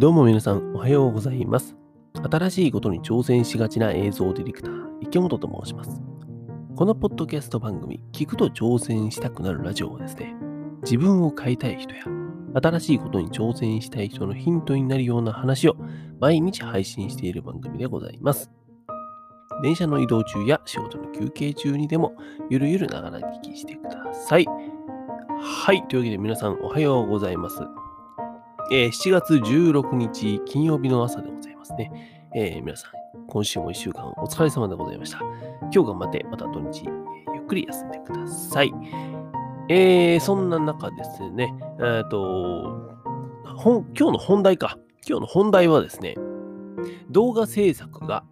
どうも皆さん、おはようございます。新しいことに挑戦しがちな映像ディレクター、池本と申します。このポッドキャスト番組、聞くと挑戦したくなるラジオはですね、自分を変えたい人や、新しいことに挑戦したい人のヒントになるような話を毎日配信している番組でございます。電車の移動中や仕事の休憩中にでも、ゆるゆるながら聞きしてください。はい。というわけで皆さんおはようございます。えー7月16日金曜日の朝でございますね。えー皆さん、今週も1週間お疲れ様でございました。今日頑張って、また土日、ゆっくり休んでください。えーそんな中ですね、えっ、と、本、今日の本題か。今日の本題はですね、動画制作が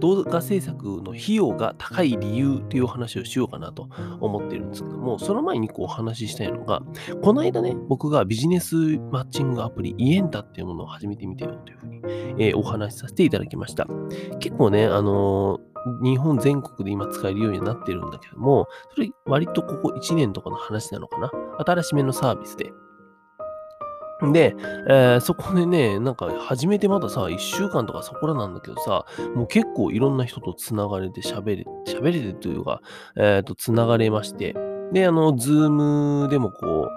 動画制作の費用が高い理由というお話をしようかなと思っているんですけども、その前にこうお話ししたいのが、この間ね、僕がビジネスマッチングアプリ、イエンタっていうものを始めてみてよというふうに、えーお話しさせていただきました。結構ね、あのー日本全国で今使えるようになってるんだけども、それ割とここ1年とかの話なのかな？新しめのサービスで。で、えーそこでね、なんか始めてまださ、1週間とかそこらなんだけどさ、もう結構いろんな人とつながれて喋れ、喋れてというか、えっ、と、つながれまして、で、あの、ズームでもこ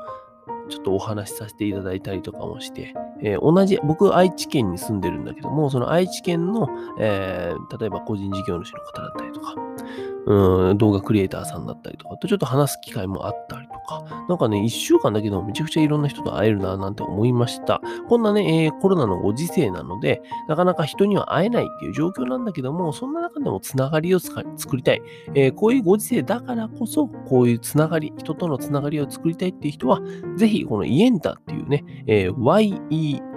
う、ちょっとお話しさせていただいたりとかもして、えー同じ、僕、愛知県に住んでるんだけども、その愛知県の、え例えば個人事業主の方だったりとか、うん、動画クリエイターさんだったりとかとちょっと話す機会もあったりか、なんかね、一週間だけでもめちゃくちゃいろんな人と会えるななんて思いました。こんなね、えーコロナのご時世なので、なかなか人には会えないっていう状況なんだけども、そんな中でもつながりを作りたい。えーこういうご時世だからこそ、こういうつながり、人とのつながりを作りたいっていう人は、ぜひこのイエンタっていうね、えー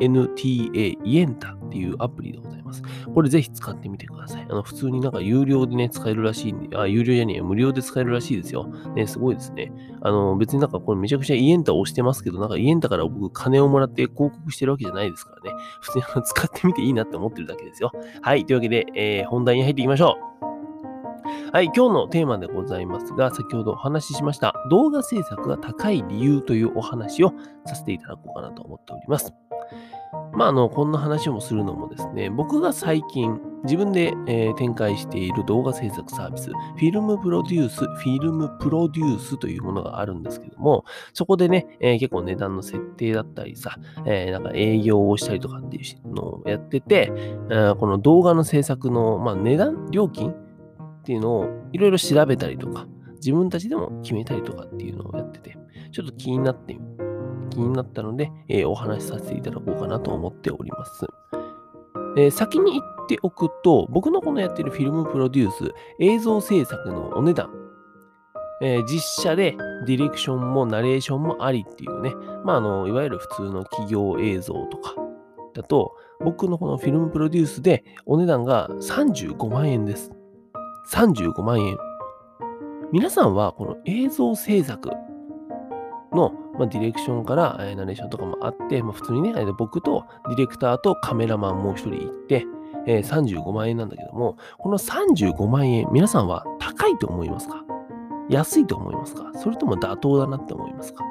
YENTA、イエンタっていうアプリでございます。これぜひ使ってみてください。あの、普通になんか有料でね、使えるらしいんで、あ、有料じゃねえ、無料で使えるらしいですよ。ね、すごいですね。あの、別になんかこれめちゃくちゃイエンタを押してますけど、なんかイエンタから僕金をもらって広告してるわけじゃないですからね。普通にあの使ってみていいなって思ってるだけですよ。はい、というわけで、えー本題に入っていきましょう。はい、今日のテーマでございますが、先ほどお話ししました動画制作が高い理由というお話をさせていただこうかなと思っております。まあ、あの、こんな話をするのもですね、僕が最近自分で、えー展開している動画制作サービス、フィルムプロデュース、フィルムプロデュースというものがあるんですけども、そこでね、えー結構値段の設定だったりさ、えーなんか営業をしたりとかっていうのをやってて、えーこの動画の制作の、まあ、値段、料金っていうのをいろいろ調べたりとか、自分たちでも決めたりとかっていうのをやってて、ちょっと気になって、気になったので、えーお話しさせていただこうかなと思っております。えー先に言っておくと、僕のこのやってるフィルムプロデュース、映像制作のお値段、えー実写でディレクションもナレーションもありっていうね、まあ、あの、いわゆる普通の企業映像とかだと、僕のこのフィルムプロデュースでお値段が35万円です。35万円。皆さんはこの映像制作の、まあ、ディレクションから、えナレーションとかもあって、まあ、普通にね、えー僕とディレクターとカメラマンもう一人行って、えー35万円なんだけども、この35万円、皆さんは高いと思いますか？安いと思いますか？それとも妥当だなって思いますか？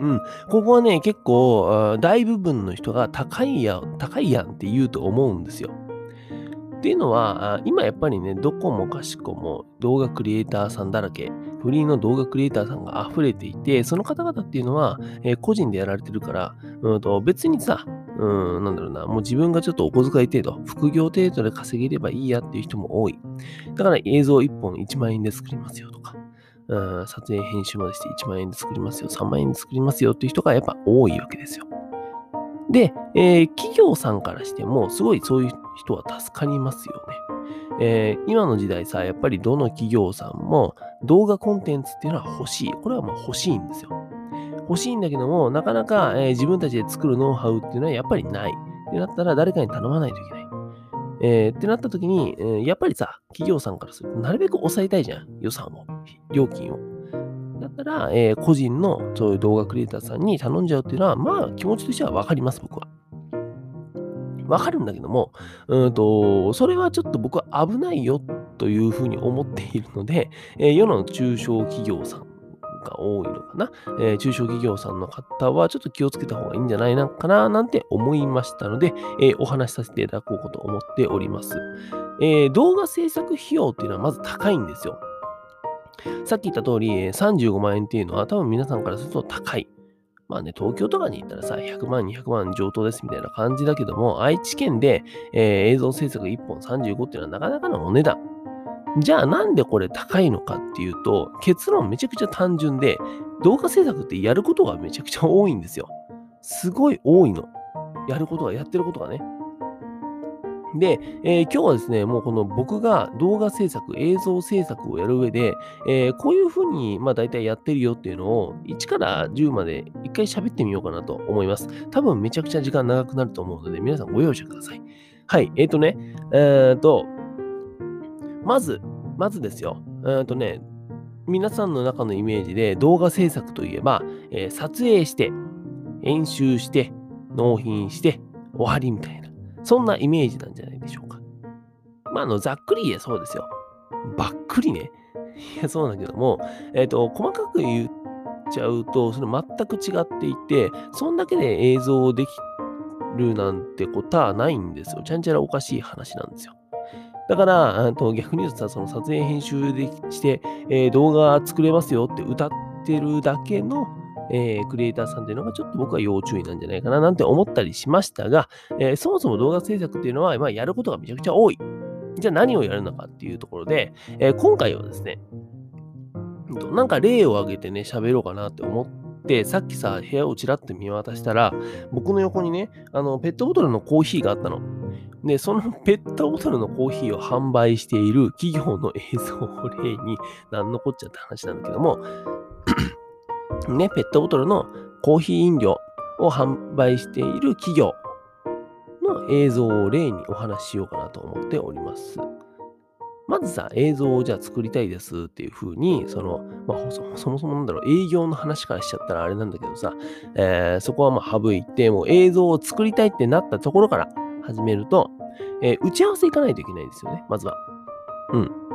うん、ここはね、結構、大部分の人が高いや、高いやんって言うと思うんですよ。っていうのは、今やっぱりね、どこもかしこも動画クリエイターさんだらけ、フリーの動画クリエイターさんが溢れていて、その方々っていうのは、えー個人でやられてるから、うんと別にさ、うん、なんだろうな、もう自分がちょっとお小遣い程度、副業程度で稼げればいいやっていう人も多い。だから映像1本1万円で作りますよとか、うん、撮影編集までして1万円で作りますよ、3万円で作りますよっていう人がやっぱ多いわけですよ。で、えー企業さんからしても、すごいそういう人は助かりますよね。えー今の時代さ、やっぱりどの企業さんも動画コンテンツっていうのは欲しい。これはもう欲しいんですよ。欲しいんだけども、なかなか、えー自分たちで作るノウハウっていうのはやっぱりない。ってなったら誰かに頼まないといけない。えーってなった時に、えーやっぱりさ、企業さんからするとなるべく抑えたいじゃん。予算を、料金を。だったら、えー個人のそういう動画クリエイターさんに頼んじゃうっていうのは、まあ気持ちとしてはわかります、僕は。わかるんだけども、うんと、それはちょっと僕は危ないよというふうに思っているので、えー世の中小企業さんが多いのかな、えー、中小企業さんの方はちょっと気をつけた方がいいんじゃないのかななんて思いましたので、えー、お話しさせていただこうと思っております。えー、動画制作費用っていうのはまず高いんですよ。さっき言った通り、35万円っていうのは多分皆さんからすると高い。まあね、東京とかに行ったらさ、100万、200万上等ですみたいな感じだけども、愛知県で、えー、映像制作1本35っていうのはなかなかのお値段。じゃあなんでこれ高いのかっていうと、結論めちゃくちゃ単純で、動画制作ってやることがめちゃくちゃ多いんですよ。すごい多いの。やることが、やってることがね。で、えー、今日はですね、もうこの僕が動画制作、映像制作をやる上で、えー、こういうふうに、まあ大体やってるよっていうのを、1から10まで一回喋ってみようかなと思います。多分めちゃくちゃ時間長くなると思うので、皆さんご容赦ください。はい、えっ、ー、とね、えっ、と、まず、まずですよ、えっ、とね、皆さんの中のイメージで動画制作といえば、え撮影して、編集して、納品して、終わりみたいな。そんなイメージなんじゃないでしょうか。まあ、あの、ざっくり言えそうですよ。ばっくりね。いや、そうなんだけども、えっ、ー、と、細かく言っちゃうと、それ全く違っていて、そんだけで映像をできるなんてことはないんですよ。ちゃんちゃらおかしい話なんですよ。だから、と逆に言うとさ、その撮影編集でして、えー、動画作れますよって歌ってるだけのえー、クリエイターさんというのがちょっと僕は要注意なんじゃないかななんて思ったりしましたが、えー、そもそも動画制作っていうのは、まあ、やることがめちゃくちゃ多い。じゃあ何をやるのかっていうところで、えー、今回はですね、なんか例を挙げてね、喋ろうかなって思って、さっきさ、部屋をちらっと見渡したら、僕の横にね、あの、ペットボトルのコーヒーがあったの。で、その ペットボトルのコーヒーを販売している企業の映像を例に、なんのこっちゃって話なんだけども、ね、ペットボトルのコーヒー飲料を販売している企業の映像を例にお話ししようかなと思っております。まずさ、映像をじゃあ作りたいですっていう風に、その、まあ、そもそもなんだろう、営業の話からしちゃったらあれなんだけどさ、えー、そこはまあ省いて、もう映像を作りたいってなったところから始めると、えー、打ち合わせ行かないといけないですよね、まずは。うん。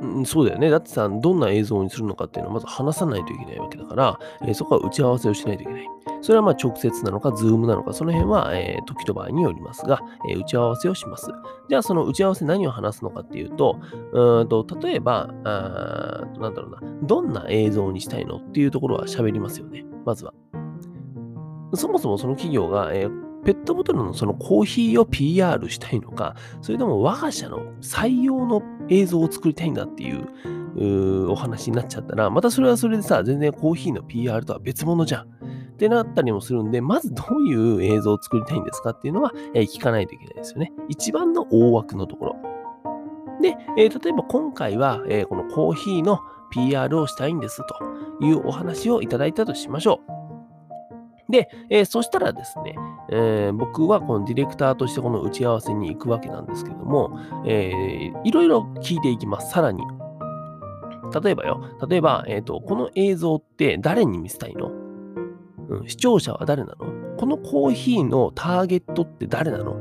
うん、そうだよね。だってさ、どんな映像にするのかっていうのはまず話さないといけないわけだから、えー、そこは打ち合わせをしないといけない。それはまあ直接なのか、ズームなのか、その辺は、えー、時と場合によりますが、えー、打ち合わせをします。じゃあ、その打ち合わせ何を話すのかっていうと、うんと例えばあ、なんだろうな、どんな映像にしたいのっていうところは喋りますよね。まずは。そもそもその企業が、えーペットボトルのそのコーヒーを PR したいのか、それとも我が社の採用の映像を作りたいんだっていうお話になっちゃったら、またそれはそれでさ、全然コーヒーの PR とは別物じゃん。ってなったりもするんで、まずどういう映像を作りたいんですかっていうのは、えー、聞かないといけないですよね。一番の大枠のところ。で、えー、例えば今回は、えー、このコーヒーの PR をしたいんですというお話をいただいたとしましょう。で、えー、そしたらですね、えー、僕はこのディレクターとしてこの打ち合わせに行くわけなんですけども、えー、いろいろ聞いていきます。さらに。例えばよ、例えば、えーと、この映像って誰に見せたいの、うん、視聴者は誰なの？このコーヒーのターゲットって誰なの？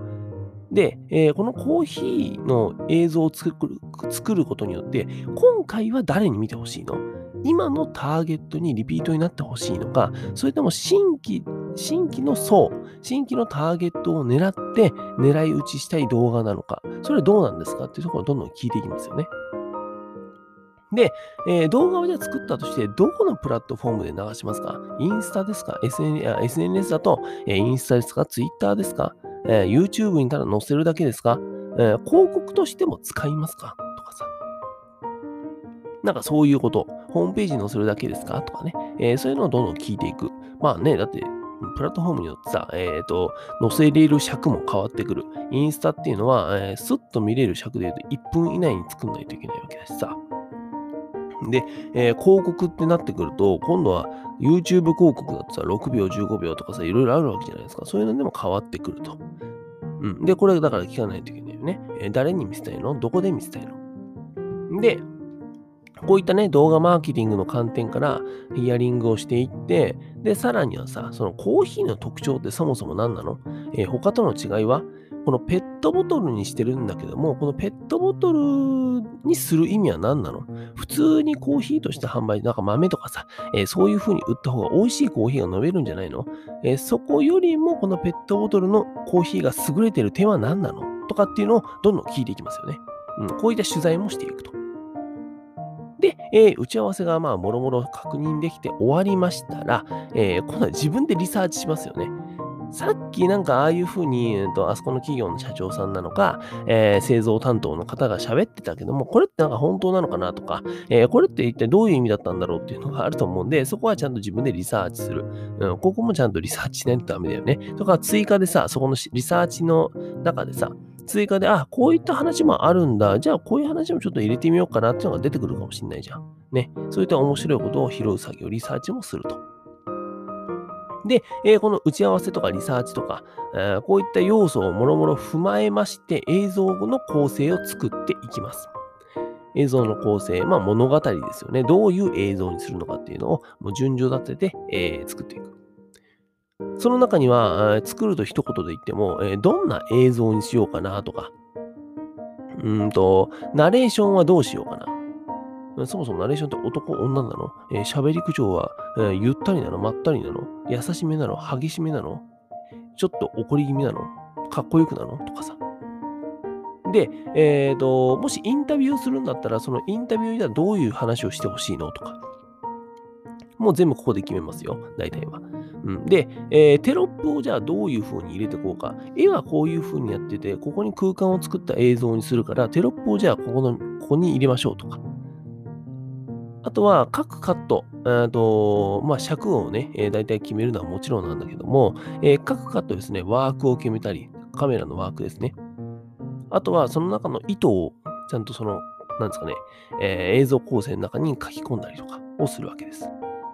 で、えー、このコーヒーの映像を作る作ることによって、今回は誰に見てほしいの？今のターゲットにリピートになってほしいのか、それとも新規、新規の層、新規のターゲットを狙って狙い撃ちしたい動画なのか、それはどうなんですかっていうところをどんどん聞いていきますよね。で、えー、動画をじゃあ作ったとして、どこのプラットフォームで流しますか？インスタですか ?SN ?SNS だと、えー、インスタですか ?Twitter ですか、えー、?YouTube にただ載せるだけですか、え広告としても使いますか？なんかそういうこと。ホームページに載せるだけですか？とかね、えー、そういうのをどんどん聞いていく。まあね、だって、プラットフォームによってさ、えっ、ー、と、載せれる尺も変わってくる。インスタっていうのは、えー、スッと見れる尺で言うと1分以内に作んないといけないわけだしさ。で、えー、広告ってなってくると、今度は YouTube 広告だとさ、6秒、15秒とかさ、いろいろあるわけじゃないですか。そういうのでも変わってくると。うん。で、これだから聞かないといけないよね。えー、誰に見せたいの？どこで見せたいの？で、こういったね、動画マーケティングの観点からヒアリングをしていって、で、さらにはさ、そのコーヒーの特徴ってそもそも何なの、えー、他との違いはこのペットボトルにしてるんだけども、このペットボトルにする意味は何なの？普通にコーヒーとして販売、なんか豆とかさ、えー、そういう風に売った方が美味しいコーヒーが飲めるんじゃないの、えー、そこよりもこのペットボトルのコーヒーが優れてる点は何なの？とかっていうのをどんどん聞いていきますよね。うん、こういった取材もしていくと。で、えー、打ち合わせがまあもろもろ確認できて終わりましたら、えー、今度は自分でリサーチしますよね。さっきなんかああいうふうに、えー、とあそこの企業の社長さんなのか、えー、製造担当の方が喋ってたけども、これってなんか本当なのかなとか、えー、これって一体どういう意味だったんだろうっていうのがあると思うんで、そこはちゃんと自分でリサーチする。うん、ここもちゃんとリサーチしないとダメだよね。とか追加でさ、そこのリサーチの中でさ、追加で、あ、こういった話もあるんだ。じゃあ、こういう話もちょっと入れてみようかなっていうのが出てくるかもしれないじゃん。ね。そういった面白いことを拾う作業、リサーチもすると。で、えー、この打ち合わせとかリサーチとか、えー、こういった要素をもろもろ踏まえまして、映像の構成を作っていきます。映像の構成、まあ物語ですよね。どういう映像にするのかっていうのをもう順序立てて、えー、作っていく。その中には、作ると一言で言っても、どんな映像にしようかなとか、うんと、ナレーションはどうしようかな。そもそもナレーションって男、女なの？喋、えー、り口調は、え、ゆったりなの？まったりなの？優しめなの？激しめなの？ちょっと怒り気味なの？かっこよくなの？とかさ。で、えっ、ー、と、もしインタビューするんだったら、そのインタビューではどういう話をしてほしいの？とか。もう全部ここで決めますよ、大体は。うん、で、えー、テロップをじゃあどういう風に入れてこうか。絵はこういう風にやってて、ここに空間を作った映像にするから、テロップをじゃあここの、ここに入れましょうとか。あとは、各カット、えとまあ、尺をね、えー、大体決めるのはもちろんなんだけども、えー、各カットですね、ワークを決めたり、カメラのワークですね。あとは、その中の意図を、ちゃんとその、なんですかね、えー、映像構成の中に書き込んだりとかをするわけです。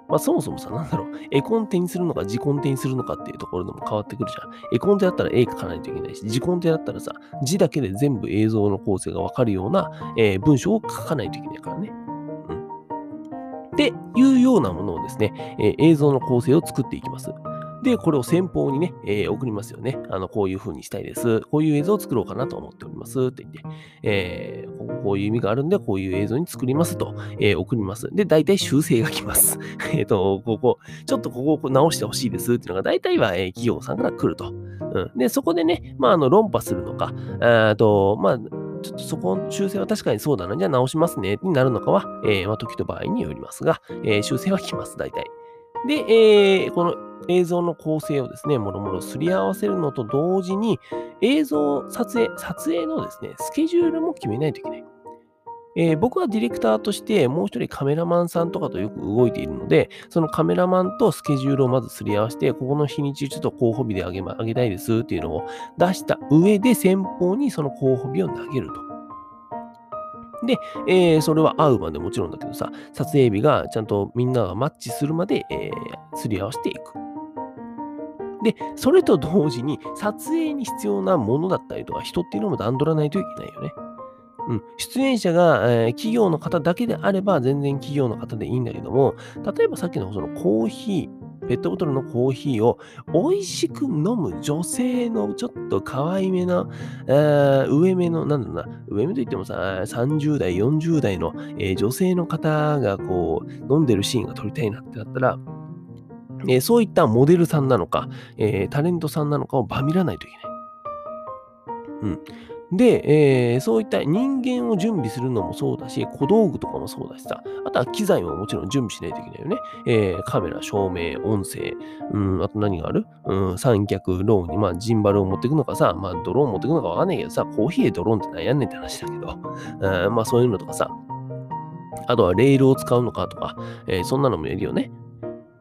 まあそもそもさ、なんだろう、絵コンテにするのか、字コンテにするのかっていうところでも変わってくるじゃん。絵コンテだったら絵描かないといけないし、字コンテだったらさ、字だけで全部映像の構成がわかるような、えー、文章を書かないといけないからね。うん。っていうようなものをですね、えー、映像の構成を作っていきます。で、これを先方にね、えー、送りますよね。あの、こういう風にしたいです。こういう映像を作ろうかなと思っております。って言って、えー、こういう意味があるんで、こういう映像に作りますと、えー、送ります。で、大体修正が来ます。えっと、ここ、ちょっとここを直してほしいですっていうのが、大体は、え、企業さんから来ると。うん。で、そこでね、まあ、あの、論破するのか、えっと、まあ、ちょっとそこの修正は確かにそうだな、じゃあ直しますね、になるのかは、えー、まあ、時と場合によりますが、えー、修正は来ます、大体。で、えー、この映像の構成をですね、もろもろすり合わせるのと同時に、映像撮影、撮影のですね、スケジュールも決めないといけない。えー、僕はディレクターとしてもう一人カメラマンさんとかとよく動いているので、そのカメラマンとスケジュールをまずすり合わせて、ここの日にちちょっと候補日であげ,、ま、あげたいですっていうのを出した上で先方にその候補日を投げると。で、えー、それは会うまでもちろんだけどさ、撮影日がちゃんとみんながマッチするまで、えー、すり合わせていく。で、それと同時に撮影に必要なものだったりとか人っていうのも段取らないといけないよね。うん、出演者が、えー、企業の方だけであれば全然企業の方でいいんだけども、例えばさっきのそのコーヒー、ペットボトルのコーヒーを美味しく飲む女性のちょっと可愛めな、えー、上目の、なんだろうな、上目といってもさ、30代、40代の、えー、女性の方がこう、飲んでるシーンが撮りたいなってなったら、えー、そういったモデルさんなのか、え、タレントさんなのかをバミらないといけない。うん。で、えー、そういった人間を準備するのもそうだし、小道具とかもそうだしさ、あとは機材ももちろん準備しないといけないよね。えー、カメラ、照明、音声、うん、あと何がある？うん、三脚、ローンに、まあ、ジンバルを持っていくのかさ、まあ、ドローン持っていくのかわかんないけどさ、コーヒーでドローンって悩んねんって話だけど、うん、まあ、そういうのとかさ、あとはレールを使うのかとか、えー、そんなのもいるよね。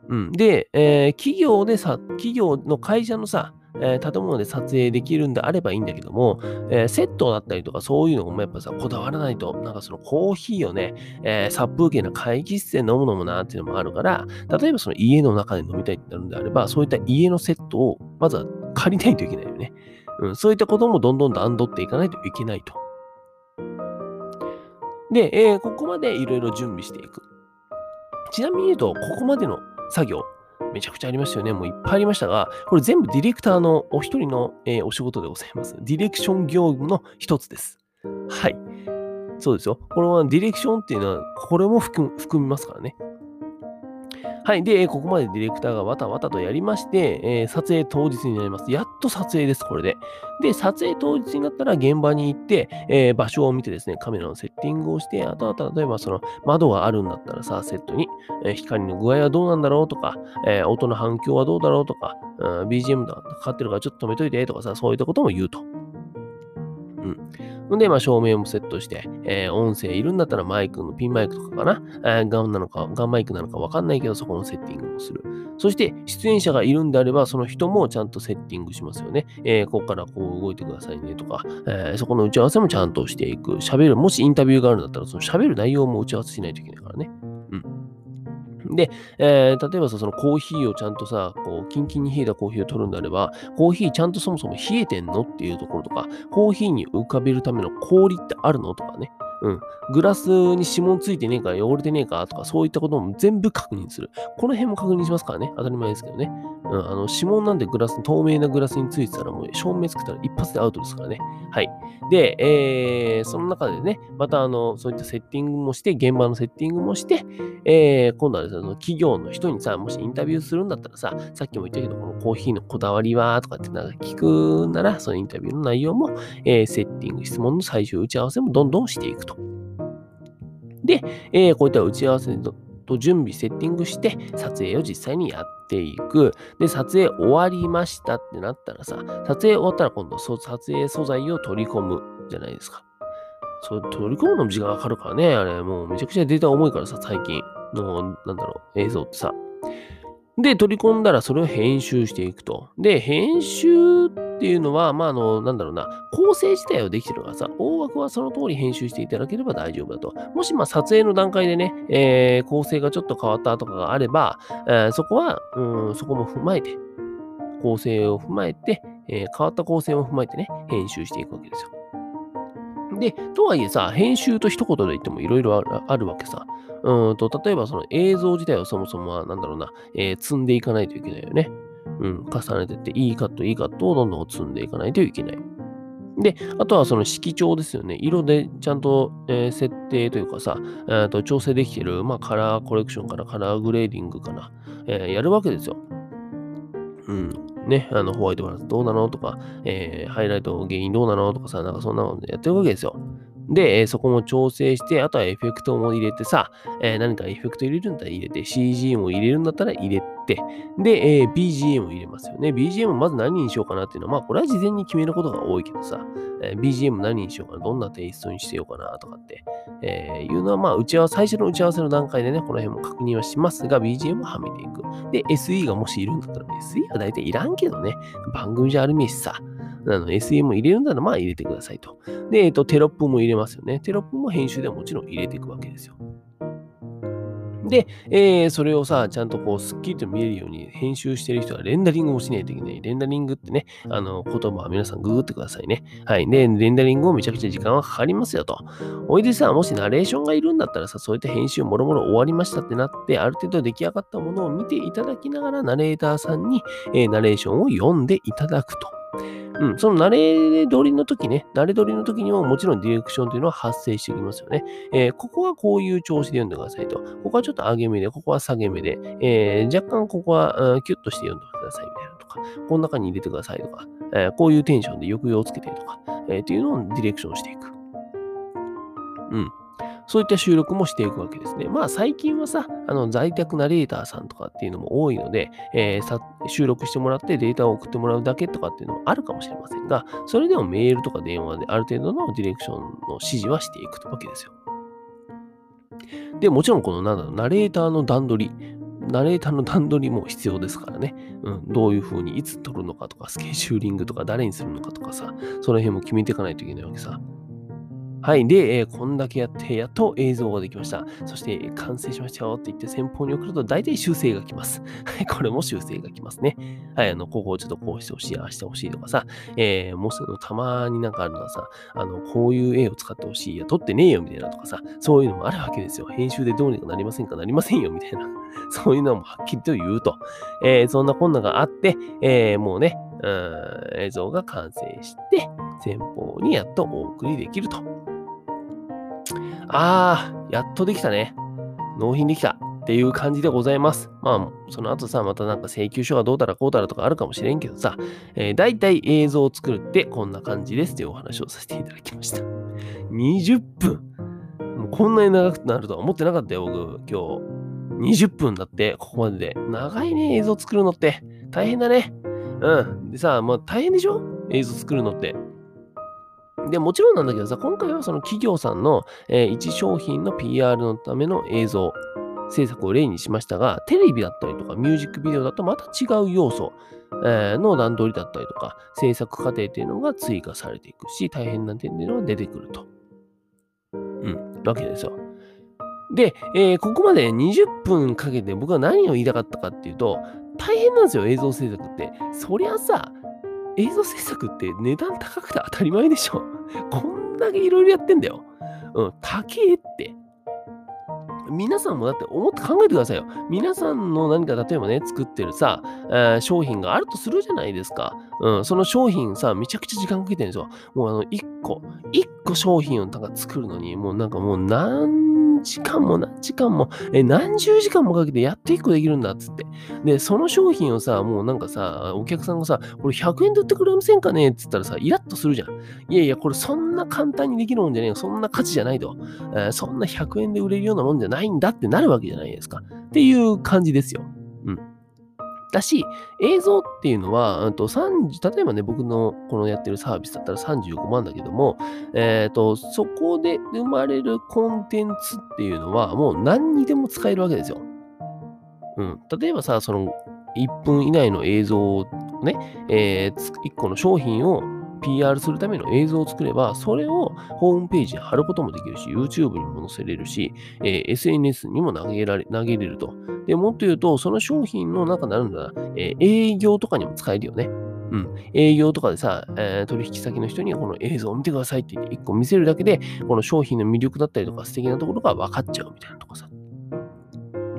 うん。で、え、企業でさ、企業の会社のさ、えー、建物で撮影できるんであればいいんだけども、えー、セットだったりとかそういうのもやっぱさ、こだわらないと、なんかそのコーヒーをね、えー、殺風景な会議室で飲むのもなっていうのもあるから、例えばその家の中で飲みたいってなるんであれば、そういった家のセットをまずは借りないといけないよね。うん、そういったこともどんどん段取っていかないといけないと。で、えー、ここまでいろいろ準備していく。ちなみに言うと、ここまでの作業、めちゃくちゃありましたよね。もういっぱいありましたが、これ全部ディレクターのお一人の、えー、お仕事でございます。ディレクション業務の一つです。はい。そうですよ。これはディレクションっていうのは、これも含みますからね。はい。で、ここまでディレクターがわたわたとやりまして、えー、撮影当日になります。やっと撮影です、これで。で、撮影当日になったら現場に行って、えー、場所を見てですね、カメラのセッティングをして、あとは例えばその窓があるんだったらさ、セットに、えー、光の具合はどうなんだろうとか、え音の反響はどうだろうとか、うん、BGM がかかってるからちょっと止めといてとかさ、そういったことも言うと。うん。ほんで、まあ、照明もセットして、えー、音声いるんだったらマイクのピンマイクとかかな、えー、ガンなのか、ガンマイクなのかわかんないけど、そこのセッティングもする。そして、出演者がいるんであれば、その人もちゃんとセッティングしますよね。えー、ここからこう動いてくださいねとか、えー、そこの打ち合わせもちゃんとしていく。喋る、もしインタビューがあるんだったら、その喋る内容も打ち合わせしないといけないからね。で、えー、例えばさ、そのコーヒーをちゃんとさ、こう、キンキンに冷えたコーヒーを取るんであれば、コーヒーちゃんとそもそも冷えてんのっていうところとか、コーヒーに浮かべるための氷ってあるのとかね。うん。グラスに指紋ついてねえか、汚れてねえかとか、そういったことも全部確認する。この辺も確認しますからね。当たり前ですけどね。うん。あの、指紋なんてグラス、透明なグラスについてたらもう照明つけたら一発でアウトですからね。はい。で、えー、その中でね、またあの、そういったセッティングもして、現場のセッティングもして、えー、今度はですね、企業の人にさ、もしインタビューするんだったらさ、さっきも言ったけど、このコーヒーのこだわりはとかってなんか聞くなら、そのインタビューの内容も、えー、セッティング、質問の最終打ち合わせもどんどんしていくと。で、えー、こういった打ち合わせと準備、セッティングして、撮影を実際にやっていく。で、撮影終わりましたってなったらさ、撮影終わったら今度、撮影素材を取り込むじゃないですか。それ取り込むのも時間かかるからね。あれ、もうめちゃくちゃデータ重いからさ、最近の、なんだろう、映像ってさ。で、取り込んだらそれを編集していくと。で、編集っていうのは、まあ、あの、なんだろうな、構成自体はできてるからさ、大枠はその通り編集していただければ大丈夫だと。もし、まあ、撮影の段階でね、えー、構成がちょっと変わったとかがあれば、えー、そこは、うん、そこも踏まえて、構成を踏まえて、えー、変わった構成も踏まえてね、編集していくわけですよ。で、とはいえさ、編集と一言で言ってもいろいろあるわけさ。うんと、例えばその映像自体をそもそもは、なんだろうな、えー、積んでいかないといけないよね。うん、重ねてって、いいカット、いいカットをどんどん積んでいかないといけない。で、あとはその色調ですよね。色でちゃんと、えー、設定というかさ、えー、と調整できてる、まあ、カラーコレクションからカラーグレーディングかな、えー、やるわけですよ。うん。ね、あの、ホワイトバランスどうなのとか、えー、ハイライトゲインどうなのとかさ、なんかそんなのやってるわけですよ。で、えそこも調整して、あとはエフェクトも入れてさ、えー、何かエフェクト入れるんだったら入れて、CG も入れるんだったら入れて、で、えー、BGM を入れますよね。BGM まず何にしようかなっていうのは、まあ、これは事前に決めることが多いけどさ、えー、BGM 何にしようかな、どんなテイストにしてようかなとかって、えいうのは、まあ、打ち合わせ、最初の打ち合わせの段階でね、この辺も確認はしますが、BGM をはめていく。で、SE がもしいるんだったら、SE は大体いらんけどね、番組じゃあるめしさ、あの SE も入れるならまあ入れてくださいと。で、えっと、テロップも入れますよね。テロップも編集ではもちろん入れていくわけですよ。で、えー、それをさ、ちゃんとこう、スッキリと見えるように編集してる人はレンダリングもしないといけない。レンダリングってね、あの、言葉は皆さんググってくださいね。はい。で、レンダリングもめちゃくちゃ時間はかかりますよと。おいでさ、もしナレーションがいるんだったらさ、そういった編集もろもろ終わりましたってなって、ある程度出来上がったものを見ていただきながら、ナレーターさんに、えー、ナレーションを読んでいただくと。うん、その慣れ取りの時ね、慣れ取りの時にももちろんディレクションというのは発生してきますよね。えー、ここはこういう調子で読んでくださいと。ここはちょっと上げ目で、ここは下げ目で、えー、若干ここは、キュッとして読んでくださいみたいなとか、この中に入れてくださいとか、えー、こういうテンションで抑揚をつけてとか、えー、っていうのをディレクションしていく。うん。そういった収録もしていくわけですね。まあ最近はさ、あの在宅ナレーターさんとかっていうのも多いので、えー、収録してもらってデータを送ってもらうだけとかっていうのもあるかもしれませんが、それでもメールとか電話である程度のディレクションの指示はしていくわけですよ。で、もちろんこのなんだろう、ナレーターの段取り、ナレーターの段取りも必要ですからね。うん、どういう風にいつ撮るのかとか、スケジューリングとか誰にするのかとかさ、その辺も決めていかないといけないわけさ。はい。で、えー、こんだけやって、やっと映像ができました。そして、完成しましたよって言って先方に送ると、大体修正が来ます。はい。これも修正が来ますね。はい。あの、ここをちょっとこうしてほしい、ああしてほしいとかさ、えー、もしたまになんかあるのはさ、あの、こういう絵を使ってほしい。いや、撮ってねえよみたいなとかさ、そういうのもあるわけですよ。編集でどうにかなりませんかなりませんよみたいな。そういうのもはっきりと言うと。えー、そんなこんながあって、えー、もうね、うん、映像が完成して、先方にやっとお送りできると。ああ、やっとできたね。納品できた。っていう感じでございます。まあ、その後さ、またなんか請求書がどうだらこうだらとかあるかもしれんけどさ、えー、大体映像を作るってこんな感じですっていうお話をさせていただきました。20分もうこんなに長くなるとは思ってなかったよ、僕、今日。20分だって、ここまでで。長いね、映像作るのって。大変だね。うん。でさ、まあ大変でしょ？映像作るのって。で、もちろんなんだけどさ、今回はその企業さんの、えー、一商品の PR のための映像制作を例にしましたが、テレビだったりとかミュージックビデオだとまた違う要素、えー、の段取りだったりとか、制作過程っていうのが追加されていくし、大変な点っていうのが出てくると。うん、わけですよ。で、えー、ここまで20分かけて僕は何を言いたかったかっていうと、大変なんですよ、映像制作って。そりゃさ、映像制作って値段高くて当たり前でしょ。こんだけいろいろやってんだよ。うん、高えって。皆さんもだって思って考えてくださいよ。皆さんの何か例えばね、作ってるさ、えー、商品があるとするじゃないですか。うん、その商品さ、めちゃくちゃ時間かけてるんですよ。もうあの、1個、1個商品をなんか作るのに、もうなんかもう何時間も何時間も、え、何十時間もかけてやっと1個できるんだっつって。で、その商品をさ、もうなんかさ、お客さんがさ、これ100円で売ってくれませんかねっつったらさ、イラッとするじゃん。いやいや、これそんな簡単にできるもんじゃねえよ。そんな価値じゃないと。えー、そんな100円で売れるようなもんじゃないんだってなるわけじゃないですか。っていう感じですよ。だし、映像っていうのは、と30例えばね、僕のこのやってるサービスだったら35万だけども、え、ー、と、そこで生まれるコンテンツっていうのは、もう何にでも使えるわけですよ。うん。例えばさ、その1分以内の映像をね、えー、1個の商品を PR するための映像を作れば、それをホームページに貼ることもできるし、YouTube にも載せれるし、えー、SNS にも投げられ、投げれると。で、もっと言うと、その商品の中になるんだな、えー、営業とかにも使えるよね。うん。営業とかでさ、えー、取引先の人にこの映像を見てくださいって言って1個見せるだけで、この商品の魅力だったりとか素敵なところが分かっちゃうみたいなとこさ。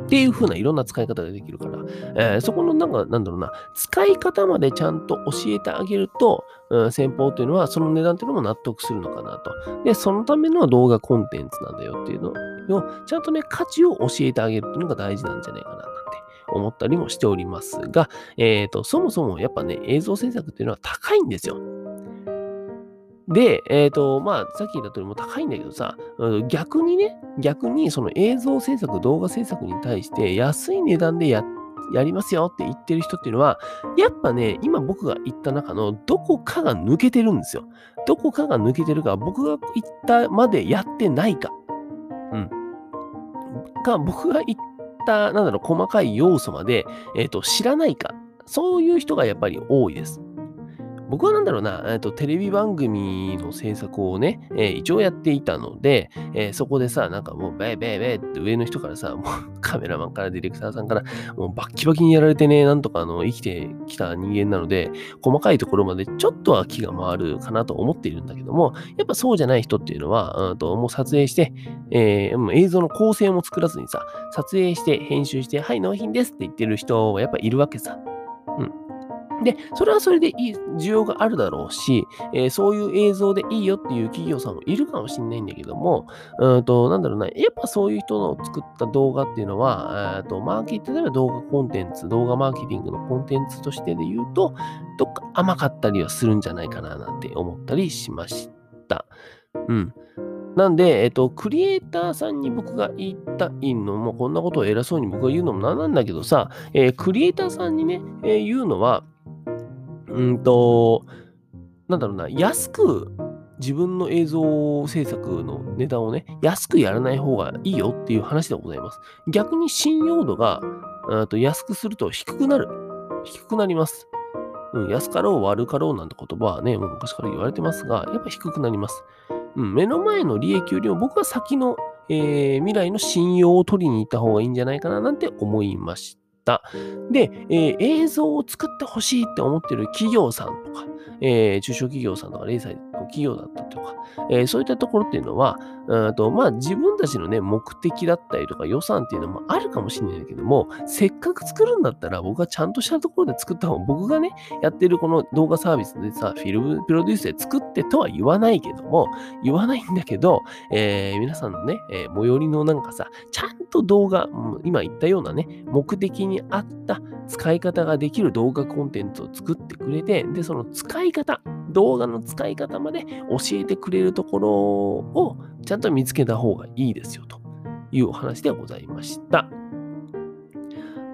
っていう風ないろんな使い方ができるから、えー、そこのなんか、なんだろうな、使い方までちゃんと教えてあげると、うん、先方っていうのはその値段っていうのも納得するのかなと。で、そのための動画コンテンツなんだよっていうのを、ちゃんとね、価値を教えてあげるっていうのが大事なんじゃないかななんて思ったりもしておりますが、えっ、ー、と、そもそもやっぱね、映像制作っていうのは高いんですよ。で、えっ、ー、と、まあ、さっき言った通りも高いんだけどさ、逆にね、逆にその映像制作、動画制作に対して安い値段でややりますよって言ってる人っていうのは、やっぱね、今僕が言った中のどこかが抜けてるんですよ。どこかが抜けてるか、僕が言ったまでやってないか。うん。か、僕が言った、なんだろう、細かい要素まで、えっ、ー、と、知らないか。そういう人がやっぱり多いです。僕はなんだろうな、えっと、テレビ番組の制作をね、えー、一応やっていたので、えー、そこでさ、なんかもう、ベーベーベーって上の人からさ、もう カメラマンからディレクターさんから、もうバッキバキにやられてね、なんとかあの生きてきた人間なので、細かいところまでちょっとは気が回るかなと思っているんだけども、やっぱそうじゃない人っていうのは、うんともう撮影して、えー、映像の構成も作らずにさ、撮影して、編集して、はい、納品ですって言ってる人はやっぱいるわけさ。で、それはそれでいい需要があるだろうし、えー、そういう映像でいいよっていう企業さんもいるかもしれないんだけども、うんと、なんだろうな、やっぱそういう人の作った動画っていうのは、えーとマーケ例えば動画コンテンツ、動画マーケティングのコンテンツとしてで言うと、どっか甘かったりはするんじゃないかななんて思ったりしました。うん。なんで、えっと、クリエイターさんに僕が言いたいのも、こんなことを偉そうに僕が言うのもなんなんだけどさ、えー、クリエイターさんにね、えー、言うのは、うんと、なんだろうな、安く自分の映像制作の値段をね、安くやらない方がいいよっていう話でございます。逆に信用度がと安くすると低くなる。低くなります。うん、安かろう悪かろうなんて言葉はね、もう昔から言われてますが、やっぱ低くなります。うん、目の前の利益よりも僕は先の、えー、未来の信用を取りに行った方がいいんじゃないかななんて思いました。で、えー、映像を作ってほしいって思ってる企業さんとか、えー、中小企業さんとか零細の企業だったりとか、えー、そういったところっていうのは、うんとまあ、自分たちのね、目的だったりとか予算っていうのもあるかもしれないけども、せっかく作るんだったら僕はちゃんとしたところで作った方が、僕がね、やってるこの動画サービスでさ、フィルムプロデュースで作ってとは言わないけども、言わないんだけど、えー、皆さんのね、え、最寄りのなんかさ、ちゃんと動画、今言ったようなね、目的に合った使い方ができる動画コンテンツを作ってくれて、で、その使いい方、動画の使い方まで教えてくれるところをちゃんと見つけた方がいいですよというお話でございました。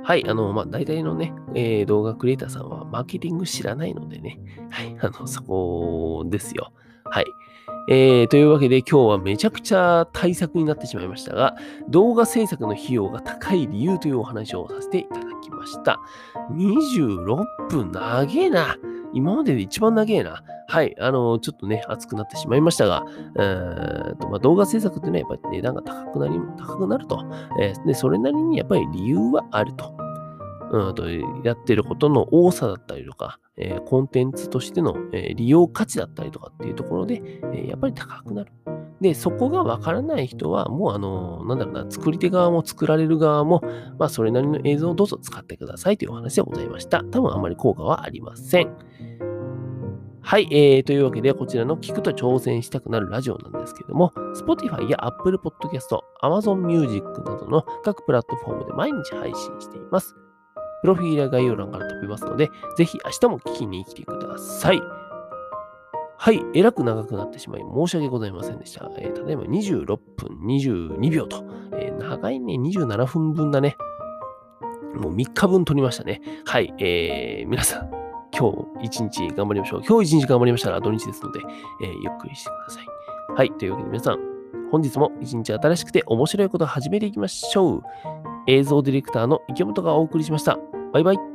はい、あの、まあ、大体のね、えー、動画クリエイターさんはマーケティング知らないのでね、はい、あの、そこですよ。はい。えー、というわけで今日はめちゃくちゃ対策になってしまいましたが、動画制作の費用が高い理由というお話をさせていただきました。26分長えな。今までで一番長えな。はい。あの、ちょっとね、熱くなってしまいましたが、えーとまあ、動画制作ってね、やっぱり値段が高くなり、高くなると。えー、で、それなりにやっぱり理由はあると。うん、とやってることの多さだったりとか、えー、コンテンツとしての、えー、利用価値だったりとかっていうところで、えー、やっぱり高くなる。で、そこがわからない人は、もうあの、なんだろうな、作り手側も作られる側も、まあ、それなりの映像をどうぞ使ってくださいというお話でございました。多分あまり効果はありません。はい、えー、というわけで、こちらの聞くと挑戦したくなるラジオなんですけども、Spotify や Apple Podcast、Amazon Music などの各プラットフォームで毎日配信しています。プロフィールや概要欄から飛びますので、ぜひ明日も聞きに来てください。はい、えらく長くなってしまい申し訳ございませんでした。えー、ただいま26分22秒と、えー、長いね、27分分だね。もう3日分取りましたね。はい、えー、皆さん、今日一日頑張りましょう。今日一日頑張りましたら土日ですので、えー、ゆっくりしてください。はい、というわけで皆さん、本日も一日新しくて面白いことを始めていきましょう。映像ディレクターの池本がお送りしました。バイバイ。